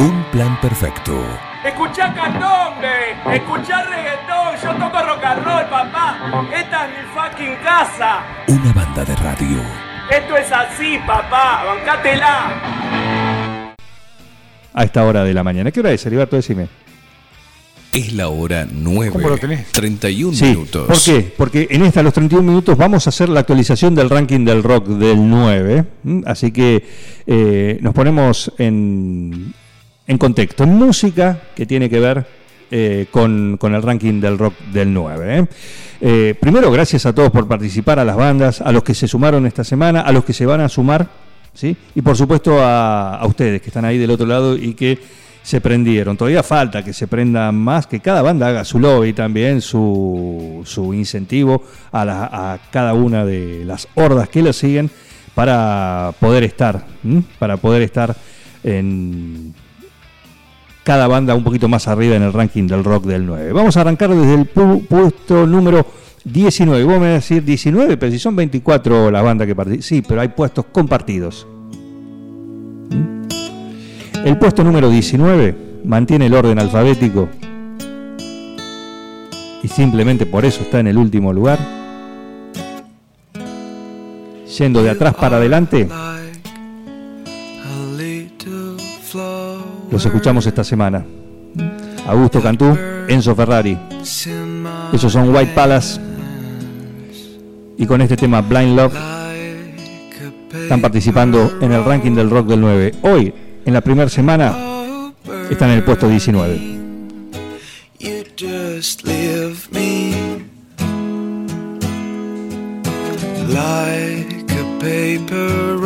Un plan perfecto. Escuchá candombe, escuchá reggaetón, yo toco rock and roll, papá. Esta es mi fucking casa. Una banda de radio. Esto es así, papá, bancátela. A esta hora de la mañana. ¿Qué hora es, Heriberto? Decime. Es la hora 9. ¿Cómo lo tenés? 31 Sí, minutos. ¿por qué? Porque en esta, los 31 minutos, vamos a hacer la actualización del ranking del rock del 9. ¿m? Así que eh, nos ponemos en, en contexto, en música que tiene que ver eh, con, el ranking del rock del 9. ¿eh? Eh, primero, gracias a todos por participar, a las bandas, a los que se sumaron esta semana, a los que se van a sumar, ¿sí? y por supuesto a, ustedes que están ahí del otro lado y que se prendieron. Todavía falta que se prendan más, que cada banda haga su lobby también, su, incentivo a, cada una de las hordas que lo siguen para poder estar, para poder estar en cada banda un poquito más arriba en el ranking del rock del 9. Vamos a arrancar desde el pu- puesto número 19. Vos me vas a decir 19, pero si son 24 las bandas que participan. Sí, pero hay puestos compartidos. ¿Mm? El puesto número 19 mantiene el orden alfabético y simplemente por eso está en el último lugar. Yendo de atrás para adelante, los escuchamos esta semana. Augusto Cantú, Enzo Ferrari. Esos son White Palace. Y con este tema Blind Love están participando en el ranking del rock del 9. Hoy, en la primera semana, están en el puesto 19. You just leave me like a paper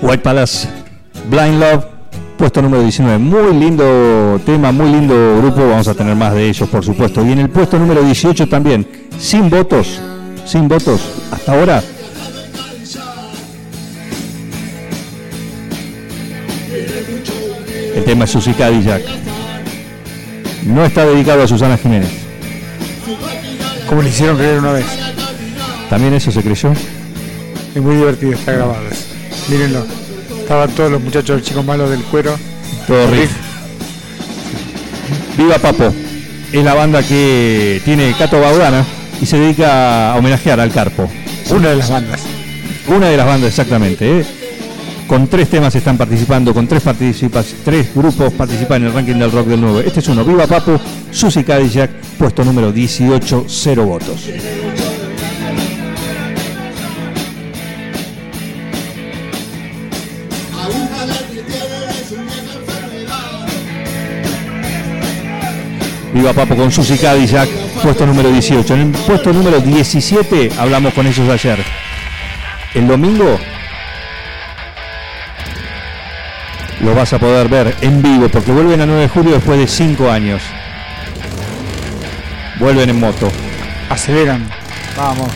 White Palace, Blind Love, puesto número 19. Muy lindo tema, muy lindo grupo. Vamos a tener más de ellos, por supuesto. Y en el puesto número 18 también, sin votos, sin votos, hasta ahora. El tema es Susi Cadillac. No está dedicado a Susana Jiménez. Como le hicieron creer una vez. También eso se creyó. Es muy divertido, está grabado. eso. Mírenlo. Estaban todos los muchachos del chico malo del cuero. Todo riff. Viva Papo. Es la banda que tiene Cato Baudana y se dedica a homenajear al Carpo. Una de las bandas. Una de las bandas exactamente. ¿eh? Con tres temas están participando, con tres participas, tres grupos participan en el ranking del rock del 9. Este es uno, Viva Papo, Susi Cadillac, puesto número 18, cero votos. Viva Papo con Susi Cadillac, puesto número 18. En el puesto número 17 hablamos con ellos ayer. El domingo lo vas a poder ver en vivo porque vuelven a 9 de julio después de 5 años. Vuelven en moto. Aceleran. Vamos.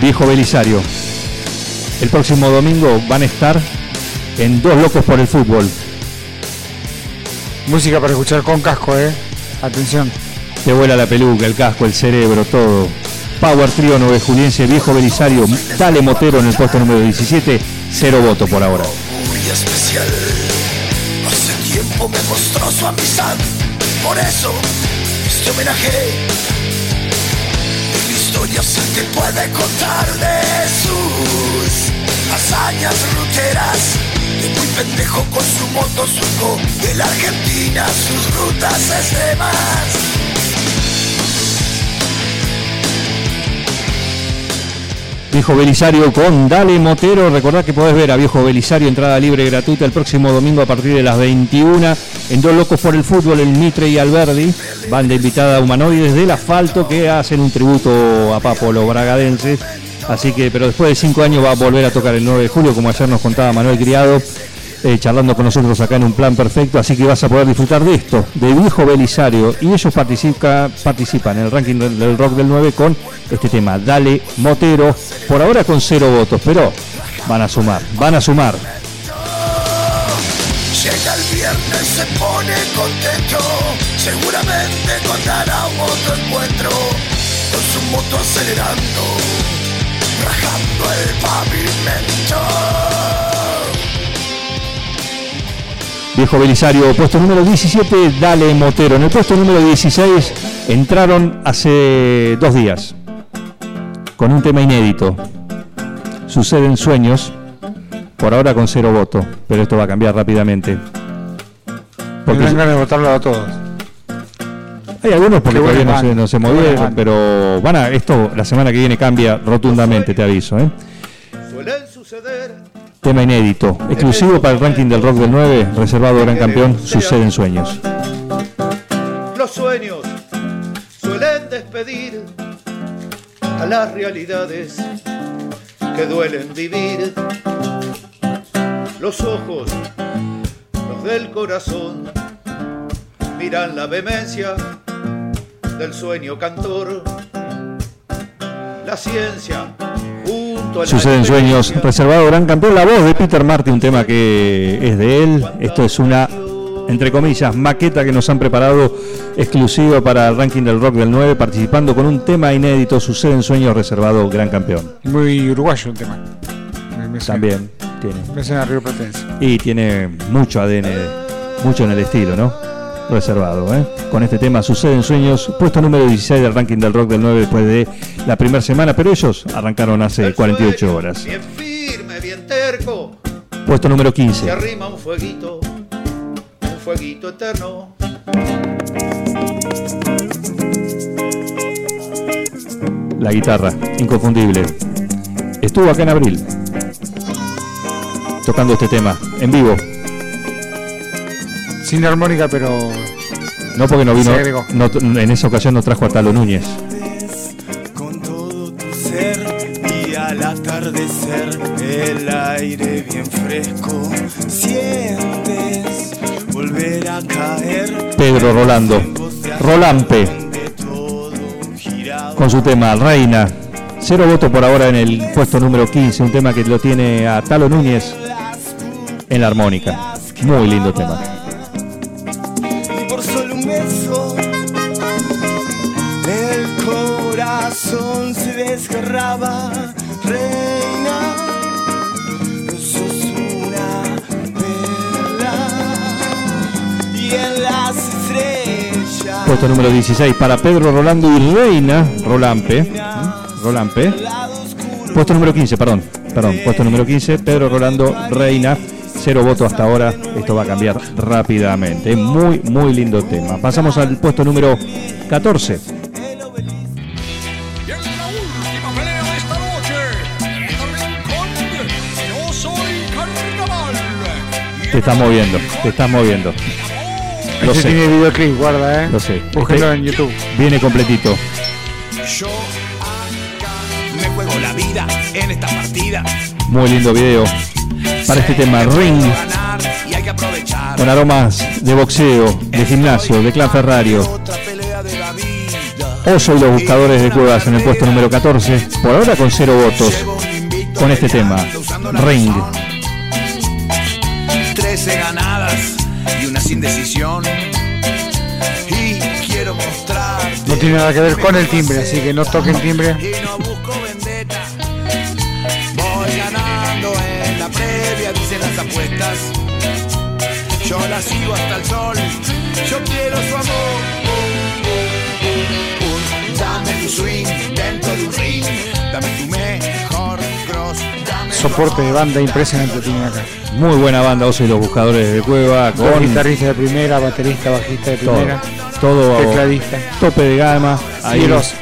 Viejo Belisario. El próximo domingo van a estar en Dos Locos por el Fútbol. Música para escuchar con casco, eh. Atención. Te vuela la peluca, el casco, el cerebro, todo. Power Trio 9 Juliense, Viejo Belisario, Dale Motero en el puesto número 17, cero voto por ahora. muy especial. Hace tiempo me mostró su amistad, por eso este homenaje. Mil historias se te puede contar de sus hazañas ruteras. Argentina, sus rutas. Viejo Belisario con Dale Motero. Recordad que podés ver a Viejo Belisario, entrada libre gratuita el próximo domingo a partir de las 21 en Dos Locos por el Fútbol, el Mitre y Alberdi. Banda invitada a humanoides del asfalto que hacen un tributo a Papo, los bragadenses. Así que, pero después de cinco años va a volver a tocar el 9 de julio, como ayer nos contaba Manuel Criado, eh, charlando con nosotros acá en un plan perfecto. Así que vas a poder disfrutar de esto, de Viejo Belisario. Y ellos participa, participan en el ranking del, rock del 9 con este tema, Dale Motero. Por ahora con cero votos, pero van a sumar, van a sumar. Llega el viernes, se pone contento. Seguramente otro encuentro. Con su moto acelerando, rajando el pavimento. Viejo Belisario, puesto número 17, Dale Motero. En el puesto número 16 entraron hace dos días con un tema inédito. Suceden sueños, por ahora con cero voto, pero esto va a cambiar rápidamente. Porque... Votarlo a todos hay algunos porque todavía no se, no movieron, pero van a, esto la semana que viene cambia rotundamente, te aviso. ¿eh? Suelen suceder Tema inédito, exclusivo para el ranking del rock del 9, reservado a gran campeón, Suceden sueños. los sueños, suelen despedir a las realidades que duelen vivir. Los ojos, los del corazón, miran la vehemencia del sueño cantor. La ciencia, junto a Suceden sueños, reservado gran campeón, la voz de Peter Martin, un tema que es de él. Esto es una, entre comillas, maqueta que nos han preparado exclusiva para el ranking del rock del 9, participando con un tema inédito, Suceden sueños, reservado gran campeón. Muy uruguayo el tema. También tiene. Me suena a Río Platense. Y tiene mucho ADN, mucho en el estilo, ¿no? Reservado, ¿eh? Con este tema Suceden Sueños, puesto número 16 del ranking del rock del 9 después de la primera semana, pero ellos arrancaron hace el 48 sueño, horas. Bien firme, bien terco, Puesto número se 15. arrima un fueguito, un fueguito eterno. La guitarra, inconfundible. Estuvo acá en abril, tocando este tema, en vivo. Sin armónica, pero No porque no vino, no- en esa ocasión nos trajo a Talo Núñez. con todo tu ser y al atardecer el aire bien fresco sientes volver a caer Pedro Rolando, Rolampe, con su tema Reina. Cero voto por ahora en el puesto número 15, un tema que lo tiene a Talo Núñez en la armónica. Muy lindo tema. Desgarraba reina sos una perla y en las estrellas Puesto número 16 para Pedro Rolando y Reina Rolampe. Rolampe. lado oscuro Puesto número 15, perdón. Perdón, puesto número 15, Pedro Rolando Reina. Cero votos hasta ahora. Esto va a cambiar rápidamente. Muy, muy lindo tema. Pasamos al puesto número 14. Estás moviendo, te estás moviendo. Lo ese sé. tiene videoclip, guarda, eh. Lo sé. Búsquelo Este- en YouTube. Viene completito. yo acá me juego la vida en esta partida Muy lindo video. Para este tema, Ring, con aromas de boxeo, de gimnasio, de clan Ferrario. Oso y los buscadores de cuevas en el puesto número 14. Por ahora con cero votos. Con este tema, Ring. Sin decisión y quiero mostrar No tiene nada que ver con el timbre, así que no toquen timbre. y no busco vendetta. Voy ganando en la previa, dicen las apuestas. Yo la sigo hasta el sol, yo quiero su amor. Un dame tu swing dentro de un ring, dame tu dame Soporte de banda impresionante tienen acá. Muy buena banda, Oso y los buscadores de cueva. Con guitarristas de primera, baterista, bajista de todo, primera, todo tecladista. tope de gama. Ahí Oso.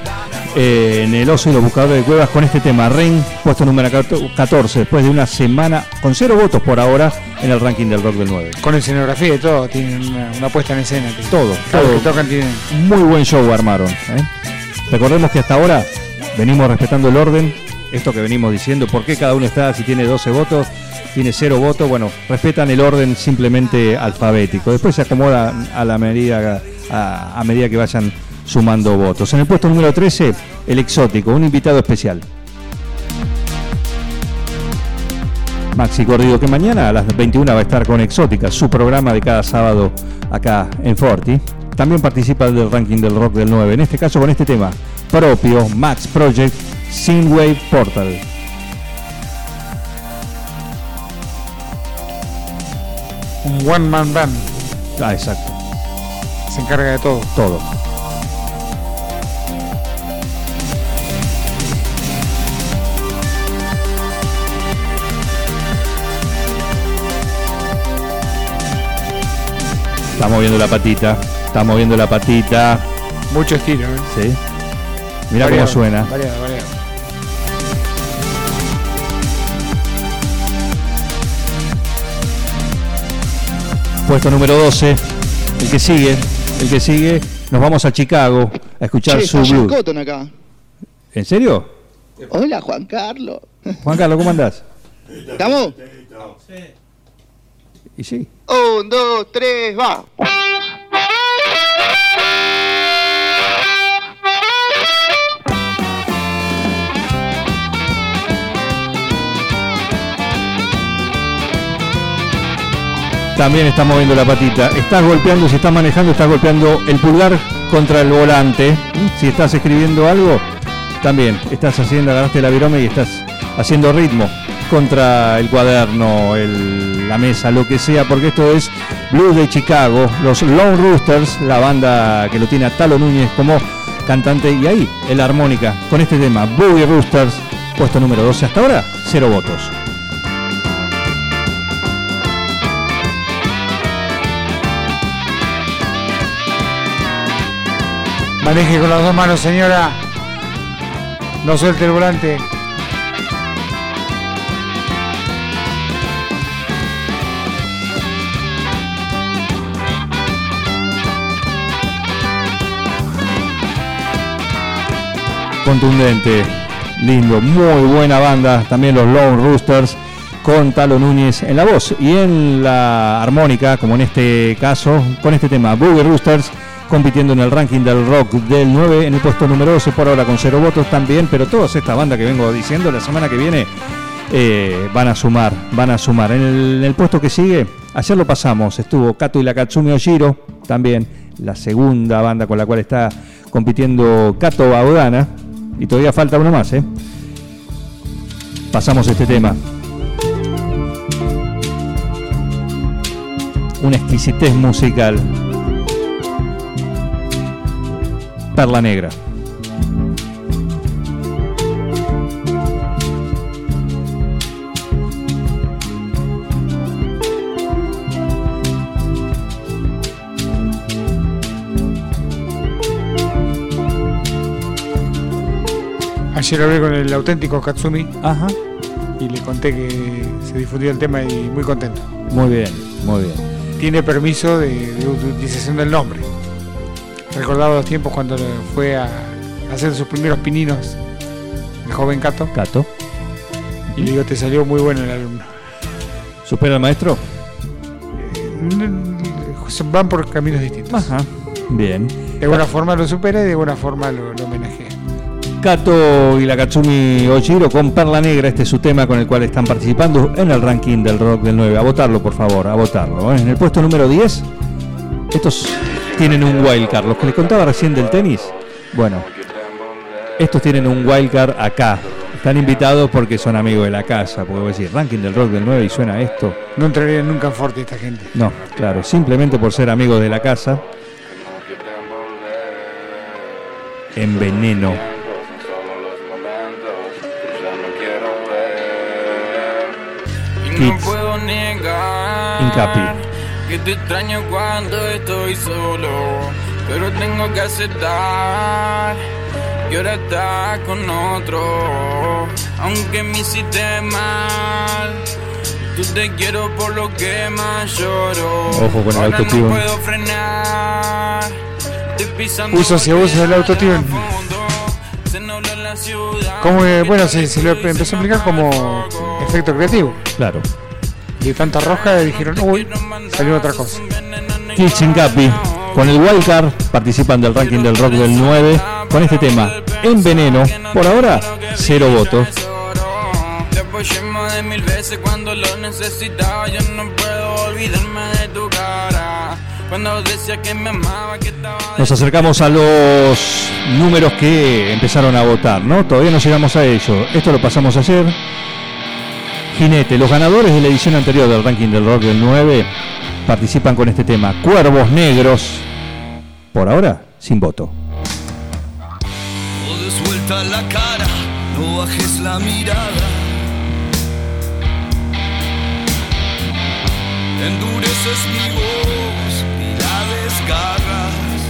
eh, en el Oso y los buscadores de cuevas con este tema. Ring, puesto número 14, después de una semana con cero votos por ahora en el ranking del rock del 9. Con escenografía y todo, tienen una, una puesta en escena. Todo, vez todo. que tocan tienen. Muy buen show armaron. ¿eh? Recordemos que hasta ahora venimos respetando el orden. Esto que venimos diciendo, ¿por qué cada uno está? Si tiene 12 votos, tiene 0 votos. Bueno, respetan el orden simplemente alfabético. Después se acomoda a la medida, a, medida que vayan sumando votos. En el puesto número 13, el exótico, un invitado especial. Maxi Cordido, que mañana a las 21 va a estar con Exótica, su programa de cada sábado acá en Forti. También participa del ranking del rock del 9, en este caso con este tema propio, Max Project, Synthwave Portal. Un one man band. Ah, exacto. Se encarga de todo. Todo. Está moviendo la patita. Está moviendo la patita. Mucho estilo, ¿eh? Sí. Mira cómo suena. Variado, variado. Puesto número 12. El que sigue. El que sigue. Nos vamos a Chicago a escuchar Che, su está blues. Cotton acá. ¿En serio? Hola, Juan Carlos. Juan Carlos, ¿cómo andás? ¿Estamos? Y sí. Un, dos, tres, va. También está moviendo la patita. Estás golpeando, si estás manejando, estás golpeando el pulgar contra el volante. Si estás escribiendo algo, también estás haciendo, agarraste la virome y estás haciendo ritmo contra el cuaderno, la mesa, lo que sea, porque esto es Blues de Chicago, los Lone Roosters, la banda que lo tiene a Talo Núñez como cantante, y ahí el armónica con este tema, Boogie Roosters, puesto número 12 hasta ahora, cero votos. Maneje con las dos manos, señora. No suelte el volante. contundente, lindo, muy buena banda, también los Lone Roosters con Talo Núñez en la voz y en la armónica, como en este caso, con este tema, Boogie Roosters compitiendo en el ranking del rock del 9 en el puesto número 12 por ahora con cero votos también, pero todas estas bandas que vengo diciendo la semana que viene eh, van a sumar, van a sumar. En el, puesto que sigue, ayer lo pasamos, estuvo Kato y la Katsumi Oshiro, también la segunda banda con la cual está compitiendo Kato Baudana, y todavía falta uno más, ¿eh? Pasamos este tema. Una exquisitez musical. Perla Negra. Ayer hablé con el auténtico Katsumi Ajá. y le conté que se difundió el tema y muy contento. Muy bien, muy bien. Tiene permiso de, de utilización del nombre. Recordaba los tiempos cuando fue a hacer sus primeros pininos el joven Cato Cato. y le digo, te salió muy bueno el alumno. ¿Supera al maestro? Mm, Van por caminos distintos. Ajá. Bien. De alguna forma lo supera y de alguna forma lo, lo homenajea. Kato y la Katsumi Oshiro con Perla Negra, este es su tema con el cual están participando en el ranking del rock del 9. A votarlo, por favor, a votarlo. ¿eh? En el puesto número 10, estos tienen un wildcard. Los que les contaba recién del tenis, bueno, estos tienen un wildcard acá. Están invitados porque son amigos de la casa. Porque voy a decir, ranking del rock del 9 y suena esto. No entraría nunca en Forte esta gente. No, claro, simplemente por ser amigos de la casa. En veneno. Y no Kids. Incapi. Que te extraño cuando estoy solo, pero tengo que aceptar que ahora estás con otro, aunque me hiciste mal. Tú te quiero por lo que más lloro. Ojo con el Ahora autotune. No puedo frenar. Uso autotune. Se nubla la ciudad. Como que, bueno, se, se lo empezó a explicar como efecto creativo. Claro. Y de tanta roja dijeron, uy, salió otra cosa. Incapi. Con el wildcard participan del ranking del rock del 9 con este tema En Veneno. Por ahora, cero votos. Te apoyé más de mil veces cuando lo necesitaba. Yo no puedo olvidarme de tu cara. Cuando decía que me amaba, que estaba. Nos acercamos a los números que empezaron a votar, ¿no? Todavía no llegamos a ello. Esto lo pasamos ayer. Jinete, los ganadores de la edición anterior del ranking del rock del 9 participan con este tema. Cuervos negros. Por ahora, sin voto. No des vuelta la cara, no bajes la mirada. Endureces mi voz y la desgarras.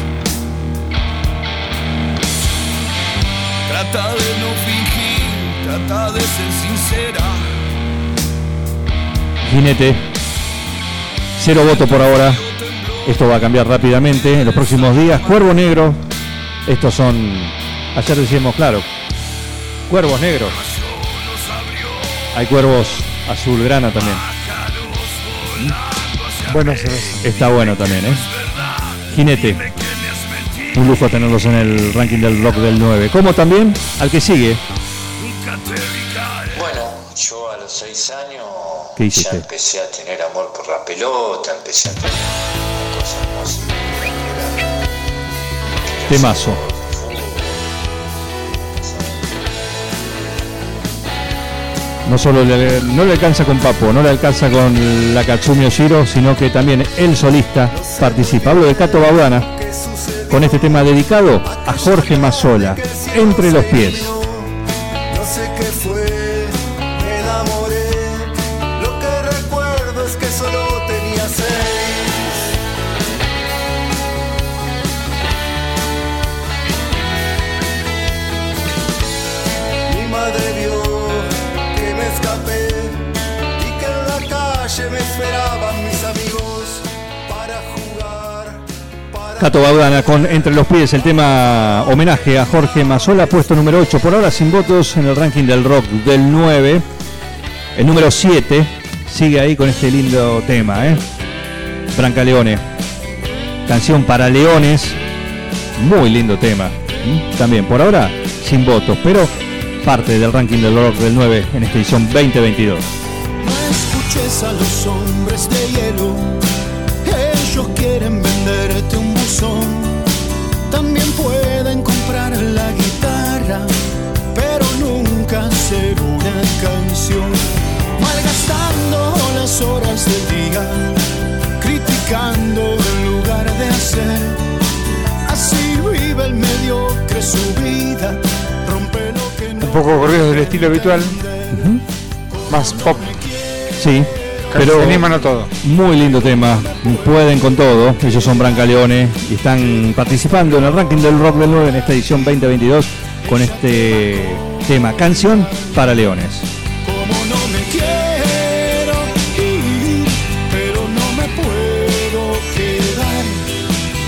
Trata de no fingir, trata de ser sincera. Jinete. Cero voto por ahora. Esto va a cambiar rápidamente en los próximos días. Cuervo negro. Estos son. Ayer decíamos, claro. Cuervos negros. Hay cuervos azulgrana también. Bueno, cerveza. Está bueno también, ¿eh? Jinete. Un lujo tenerlos en el ranking del rock del 9. Como también al que sigue. Los seis años ¿Qué ya empecé a tener amor por la pelota, empecé a tener cosas más. Temazo. No solo le, no le alcanza con Papo, no le alcanza con la Katsumi Oshiro, sino que también el solista participa. Hablo de Cato Baudana con este tema dedicado a Jorge Mazzola, Entre los pies. No sé qué fue, Cato Baudana con Entre los pies, el tema homenaje a Jorge Mazzola, puesto número 8, por ahora sin votos en el ranking del rock del 9. El número 7 sigue ahí con este lindo tema, ¿eh? Branca Leone. Canción para leones. Muy lindo tema. También por ahora sin votos, pero parte del ranking del rock del 9 en esta edición 2022. No escuches a los hombres de hielo, canción. Malgastando las horas del día, criticando en lugar de hacer. Así vive el mediocre su vida, rompe lo que no Un poco corridos del estilo habitual. Más pop. Sí, pero se animan a todo. muy lindo tema. Pueden con todo. Ellos son Brancaleone y están participando en el ranking del rock del 9 en esta edición 2022 con este tema, canción para leones. Como no me quiero ir, pero no me puedo quedar.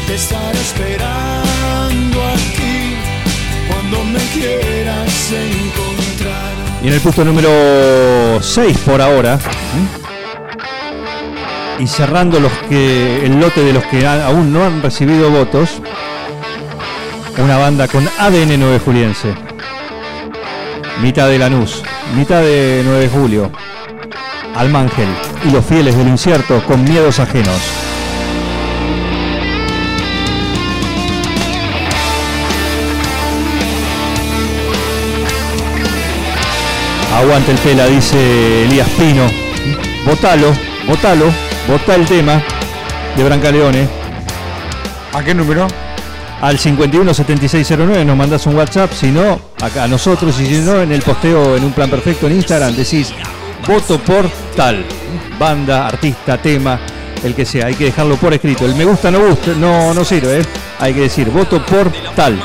Te estaré esperando aquí cuando me quieras encontrar. Y en el puesto número 6 por ahora. ¿m? Y cerrando los que el lote de los que aún no han recibido votos. Una banda con ADN 9 Juliense. Mitad de Lanús, mitad de 9 de Julio. Almángel y los fieles del incierto con miedos ajenos. Aguante el pela, dice Elías Pino. Votalo, votalo, vota el tema de Brancaleone. ¿A qué número? Al 517609 nos mandas un WhatsApp, si no, acá a nosotros y si no, en el posteo en un plan perfecto en Instagram decís voto por tal, banda, artista, tema, el que sea, hay que dejarlo por escrito. El me gusta no gusta, no, no sirve, ¿eh? hay que decir voto por tal.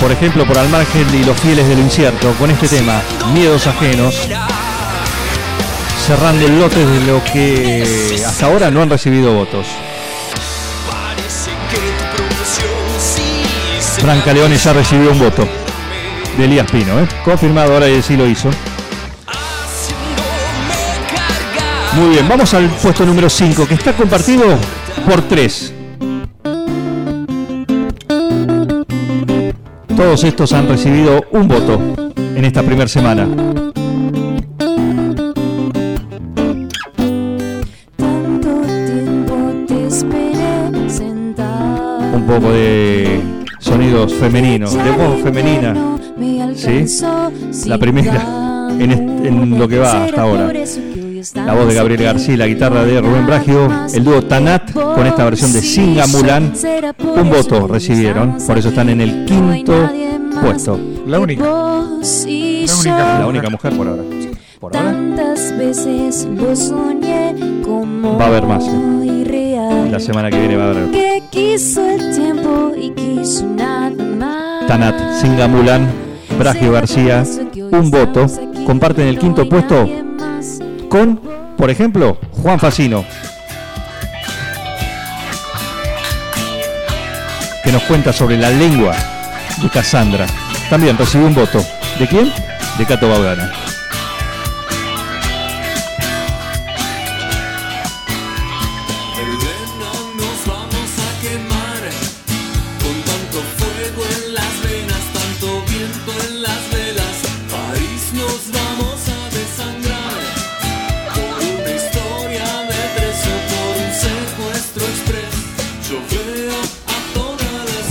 Por ejemplo, por Almargen y los fieles del incierto, con este tema, Miedos Ajenos, cerrando el lote de lo que hasta ahora no han recibido votos. Franca Leone ya recibió un voto de Elías Pino, ¿eh? confirmado, ahora sí lo hizo. Muy bien, vamos al puesto número 5, que está compartido por 3. Todos estos han recibido un voto en esta primera semana. Un poco de sonidos femeninos, de voz femenina. ¿Sí? La primera en, en lo que va hasta ahora. la voz de Gabriel García la guitarra de Rubén Bragio, el dúo Tanat con esta versión de Singa Mulan, un voto recibieron, por eso están en el quinto puesto. La única. La única, la única mujer por ahora. Por ahora Tantas veces lo soñé como va a haber más. ¿eh? La semana que viene va a haber Tanat, Singa Mulan, Bragio García, un voto. Comparten el quinto puesto con, por ejemplo, Juan Facino. Que nos cuenta sobre la lengua de Cassandra. También recibió un voto. ¿De quién? De Cato Baudana.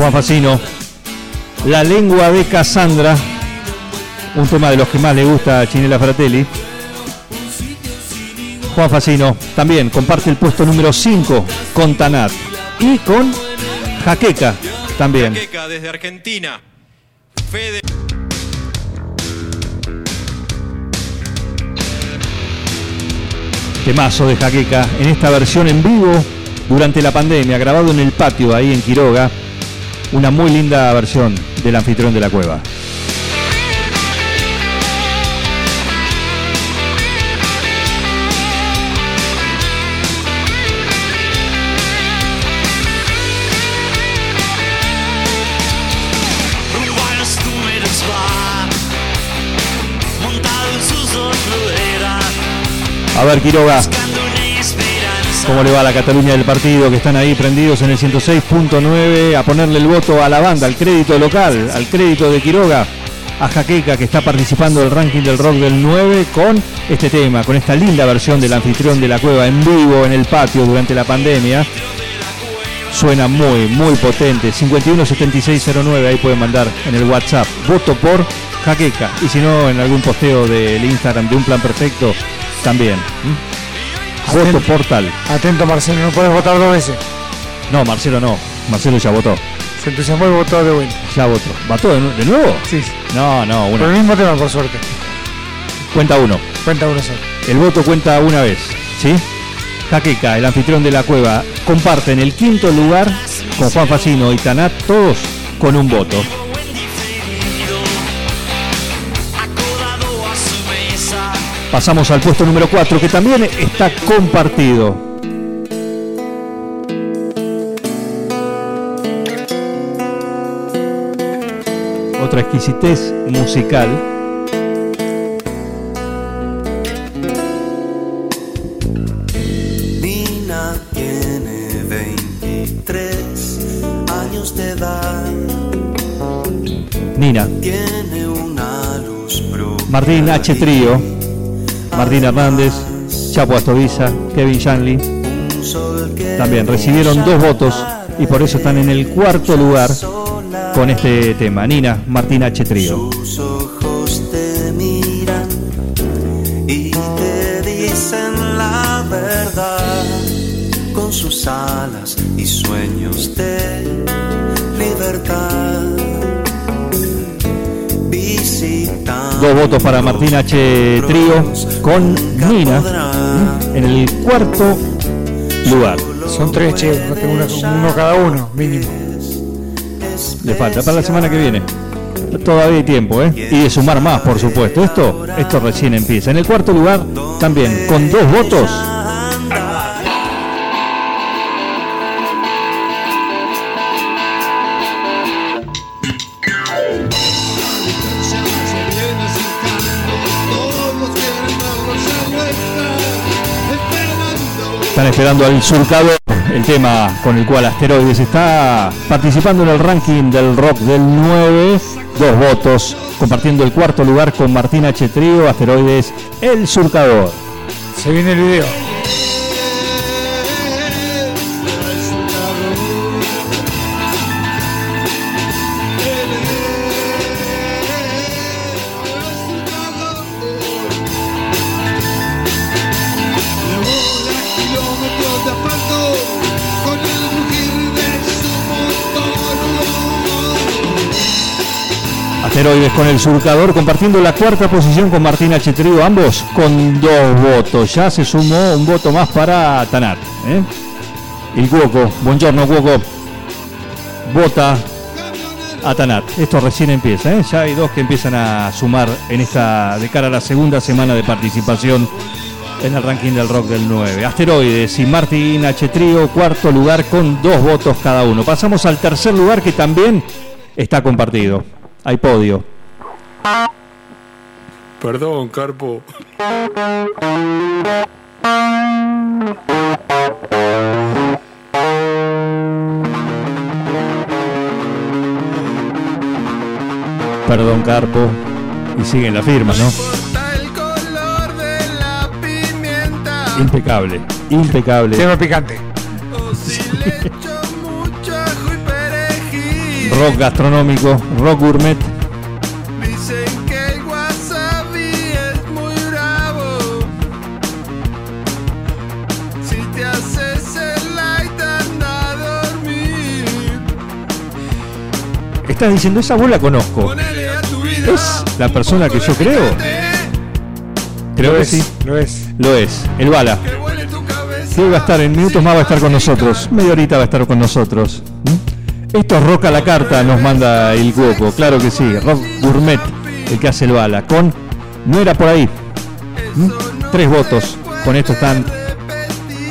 Juan Facino. La lengua de Cassandra. Un tema de los que más le gusta a Chinela Fratelli. Juan Facino también comparte el puesto número 5 con Tanat. Y con Jaqueca también. Jaqueca desde Argentina. Fede. Temazo de Jaqueca en esta versión en vivo durante la pandemia, grabado en el patio ahí en Quiroga. Una muy linda versión del anfitrión de la cueva. a los números ¿cómo le va a la Cataluña del partido? Que están ahí prendidos en el 106.9 a ponerle el voto a la banda, al crédito local, al crédito de Quiroga, a Jaqueca que está participando del ranking del rock del 9 con este tema, con esta linda versión del anfitrión de la cueva en vivo en el patio durante la pandemia. Suena muy, muy potente. 517609, ahí pueden mandar en el WhatsApp. Voto por Jaqueca. Y si no, en algún posteo del Instagram de Un Plan Perfecto, también. Voto por tal. Atento Marcelo, no puedes votar dos veces. No, Marcelo no. Marcelo ya votó. Se entusiasmó y votó de vuelta. Ya votó. ¿Votó de, nu- de nuevo? Sí. No, no, Por el una. mismo tema, por suerte. Cuenta uno. Cuenta uno solo. El voto cuenta una vez, ¿sí? Jaqueca, el anfitrión de la cueva, comparten el quinto lugar con Juan Facino y Tanat, todos con un voto. Pasamos al puesto número 4, que también está compartido. Otra exquisitez musical. Nina tiene 23 años de edad. Nina, Tiene una luz. Martín H. Trío, Martín Hernández, Chapo Astoviza, Kevin Shanley. También recibieron dos votos y por eso están en el cuarto lugar con este tema. Nina, Martín H. Trío. Sus ojos te miran y te dicen la verdad con sus alas y sueños de libertad. Visitando Dos votos para Martín H. Trío con Nina en el cuarto lugar. Son tres, che, uno, uno cada uno, mínimo. Le falta para la semana que viene. Todavía hay tiempo, ¿eh? Y de sumar más, por supuesto. Esto, esto recién empieza. En el cuarto lugar, también con dos votos. Están esperando al surcador, el tema con el cual Asteroides está participando en el ranking del rock del 9. Dos votos, compartiendo el cuarto lugar con Martín H. Trío, Asteroides, el surcador. Se viene el video. Asteroides con el surcador, compartiendo la cuarta posición con Martín H. Trío, ambos con dos votos. Ya se sumó un voto más para Tanat. ¿eh? El Cuoco, buongiorno Cuoco, vota a Tanat. Esto recién empieza, ¿eh? ya hay dos que empiezan a sumar en esta de cara a la segunda semana de participación en el ranking del rock del 9. Asteroides y Martín H. Cuarto lugar con dos votos cada uno. Pasamos al tercer lugar que también está compartido. Hay podio. Perdón, Carpo. Perdón, Carpo. Y siguen la firma, ¿no? Impecable, impecable. Tema picante. Rock gastronómico, rock gourmet. Dicen que el wasabi es muy bravo. Si te haces el light anda a dormir. Estás diciendo, esa voz la conozco. ¿Es la persona que yo creo? Creo Lo que es, sí. Lo es. Lo es, el Bala. Que va a estar en minutos más, va a estar con nosotros. Media horita va a estar con nosotros. ¿Mm? Esto es Rock a la carta, nos manda el Cuoco. Claro que sí, Rock Gourmet, el que hace el Bala. Con No era por ahí. ¿Mm? Tres votos. Con esto están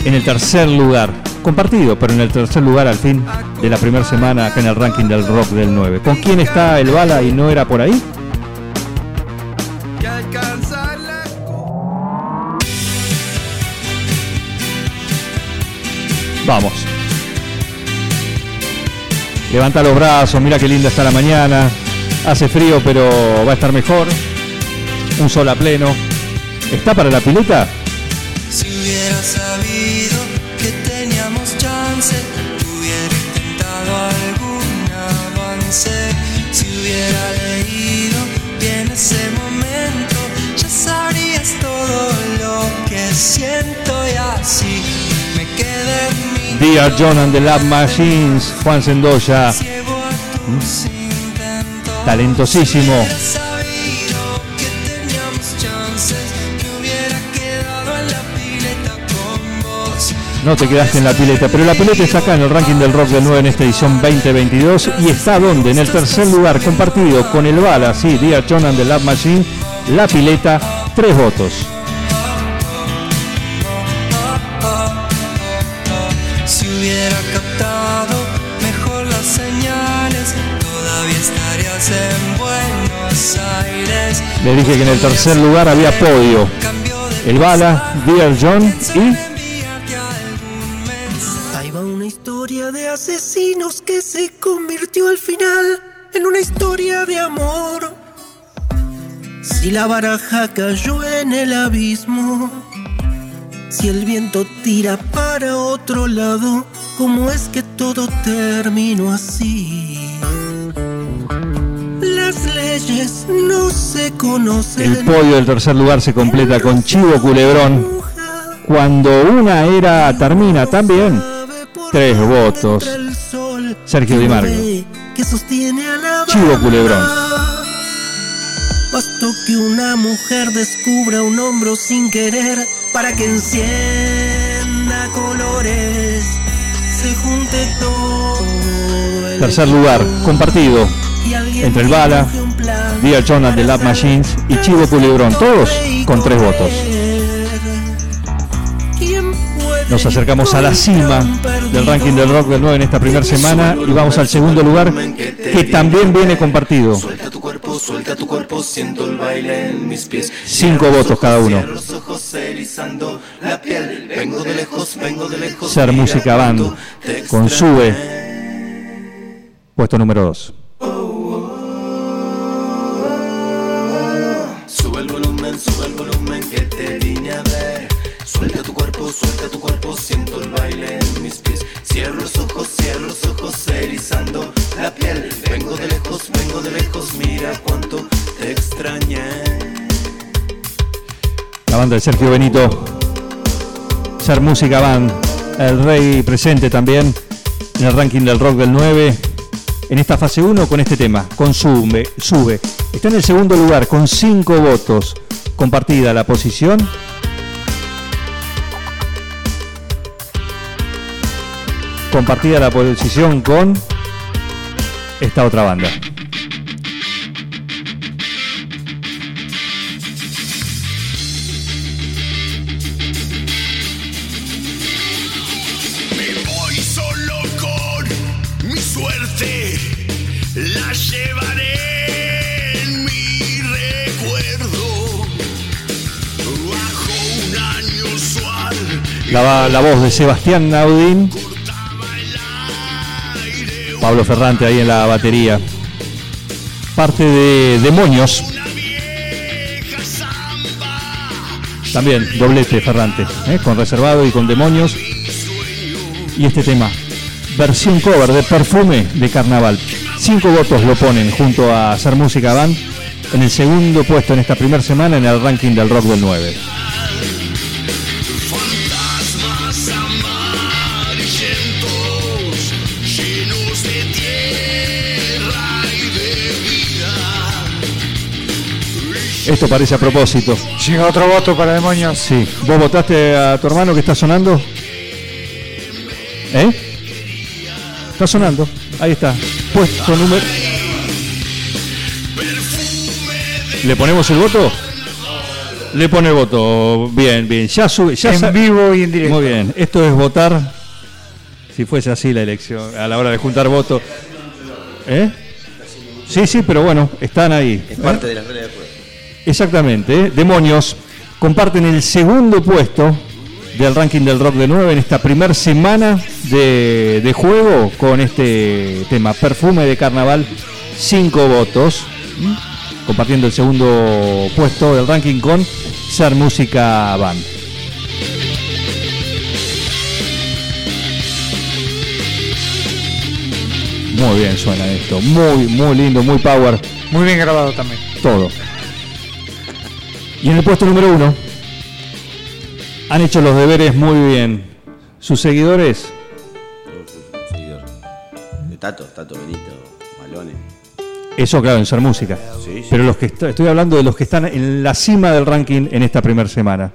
en el tercer lugar. Compartido, pero en el tercer lugar al fin de la primera semana acá en el ranking del rock del 9. ¿Con quién está el Bala y no era por ahí? Vamos. Levanta los brazos, mira qué linda está la mañana. Hace frío, pero va a estar mejor. Un sol a pleno. ¿Está para la pileta? Dear John and the Lab Machines, Juan Sendoya. Talentosísimo. No te quedaste en la pileta, pero la pileta está acá en el ranking del rock del 9 en esta edición 2022 y está donde? En el tercer lugar, compartido con el Bala, sí, Dear John and the Lab Machine, la pileta, tres votos. Le dije que en el tercer lugar había podio. El Bala, Dear John y Ahí va una historia de asesinos que se convirtió al final en una historia de amor. Si la baraja cayó en el abismo, si el viento tira para otro lado, ¿cómo es que todo terminó así? No se conocen. el podio del tercer lugar se completa con Chivo Culebrón. Cuando una era termina también, tres votos. Sergio Di la Chivo Culebrón. Bastó que una mujer descubra un hombro sin querer para que encienda colores, se junte todo el Tercer lugar, compartido entre el Bala, Dear John and the Lab Machines y Chivo Culebrón. Todos con tres votos. ¿Quién puede Nos acercamos a la cima del ranking del rock del 9 en esta primera semana y vamos al segundo lugar que también viene compartido. Suelta tu cuerpo, suelta tu cuerpo, siento el baile en mis pies. Cinco votos cada uno. Vengo de lejos, vengo de lejos. Ser Música Band con. Sube, puesto número 2. Suelta tu cuerpo, siento el baile en mis pies. Cierro los ojos, cierro los ojos, erizando la piel. Vengo de lejos, vengo de lejos, mira cuánto te extrañé. La banda de Sergio Benito. Ser Música Band. El Rey presente también en el ranking del rock del 9. En esta fase 1 con este tema. Con Sube. Sube. Está en el segundo lugar con 5 votos. Compartida la posición. Compartida la posición con esta otra banda. Me voy solo con mi suerte, la llevaré en mi recuerdo. Bajo un año usual, La, la voz de Sebastián Naudín. Pablo Ferrante ahí en la batería. Parte de Demonios. También doblete Ferrante, ¿eh? con reservado y con Demonios. Y este tema, versión cover de Perfume de Carnaval. Cinco votos lo ponen junto a Hacer Música Band en el segundo puesto en esta primera semana en el ranking del rock del 9. Esto parece a propósito. Llega otro voto para demonios. Sí. ¿Vos votaste a tu hermano que está sonando? ¿Eh? Está sonando. Ahí está. Puesto número. ¿Le ponemos el voto? Le pone el voto. Bien, bien. Ya sube. Ya En sa- vivo y en directo. Muy bien. Esto es votar. Si fuese así la elección, a la hora de juntar votos. ¿Eh? Sí, sí, pero bueno, están ahí. Es ¿eh? parte de las reglas del juego. Exactamente, ¿eh? Demonios comparten el segundo puesto del ranking del rock de 9 en esta primera semana de, de juego con este tema, Perfume de Carnaval, 5 votos, compartiendo el segundo puesto del ranking con Ser Música Band. Muy bien suena esto, muy, muy lindo, muy power. Muy bien grabado también. Todo. Y en el puesto número uno, han hecho los deberes muy bien. Sus seguidores, Seguidor. De Tato, Tato Benito, Malone. eso claro, en ser música. Sí, sí. Pero los que est- estoy hablando de los que están en la cima del ranking en esta primera semana.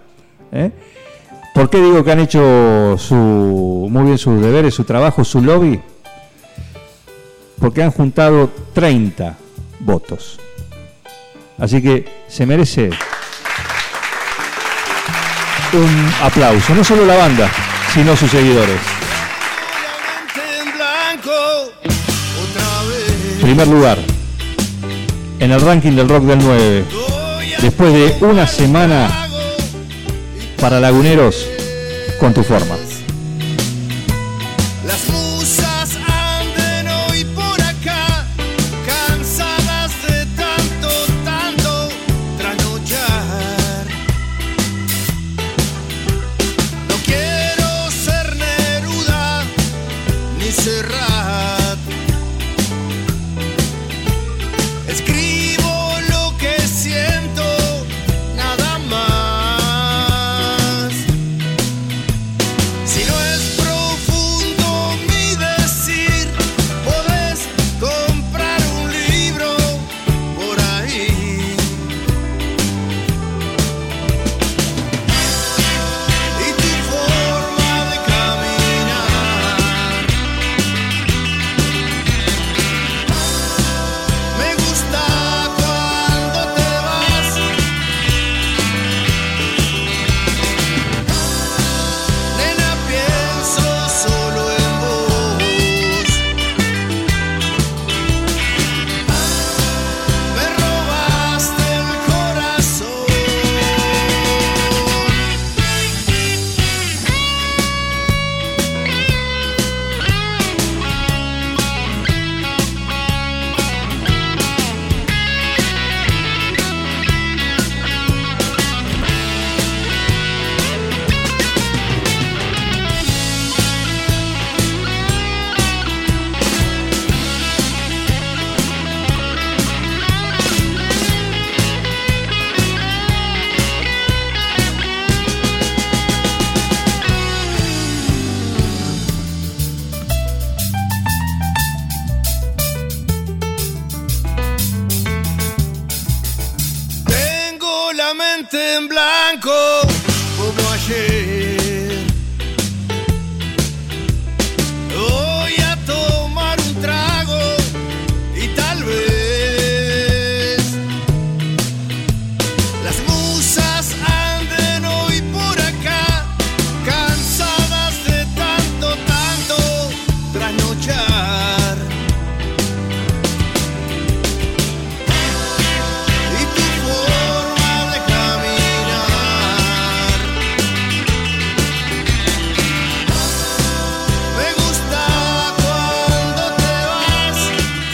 ¿eh? ¿Por qué digo que han hecho su, muy bien sus deberes, su trabajo, su lobby? Porque han juntado 30 votos. Así que se merece un aplauso. No solo la banda, sino sus seguidores. Primer lugar en el ranking del rock del 9. Después de una semana para Laguneros con tu forma.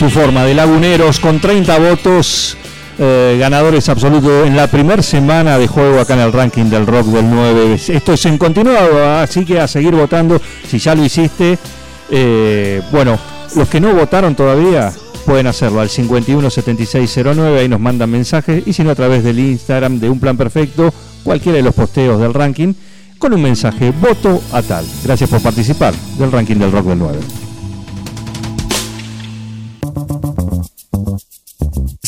Tu forma de Laguneros con 30 votos, eh, ganadores absolutos en la primera semana de juego acá en el ranking del rock del 9. Esto es en continuado, así que a seguir votando si ya lo hiciste. Eh, bueno, los que no votaron todavía pueden hacerlo al 517609, ahí nos mandan mensajes y si no a través del Instagram de Un Plan Perfecto, cualquiera de los posteos del ranking, con un mensaje voto a tal. Gracias por participar del ranking del rock del 9.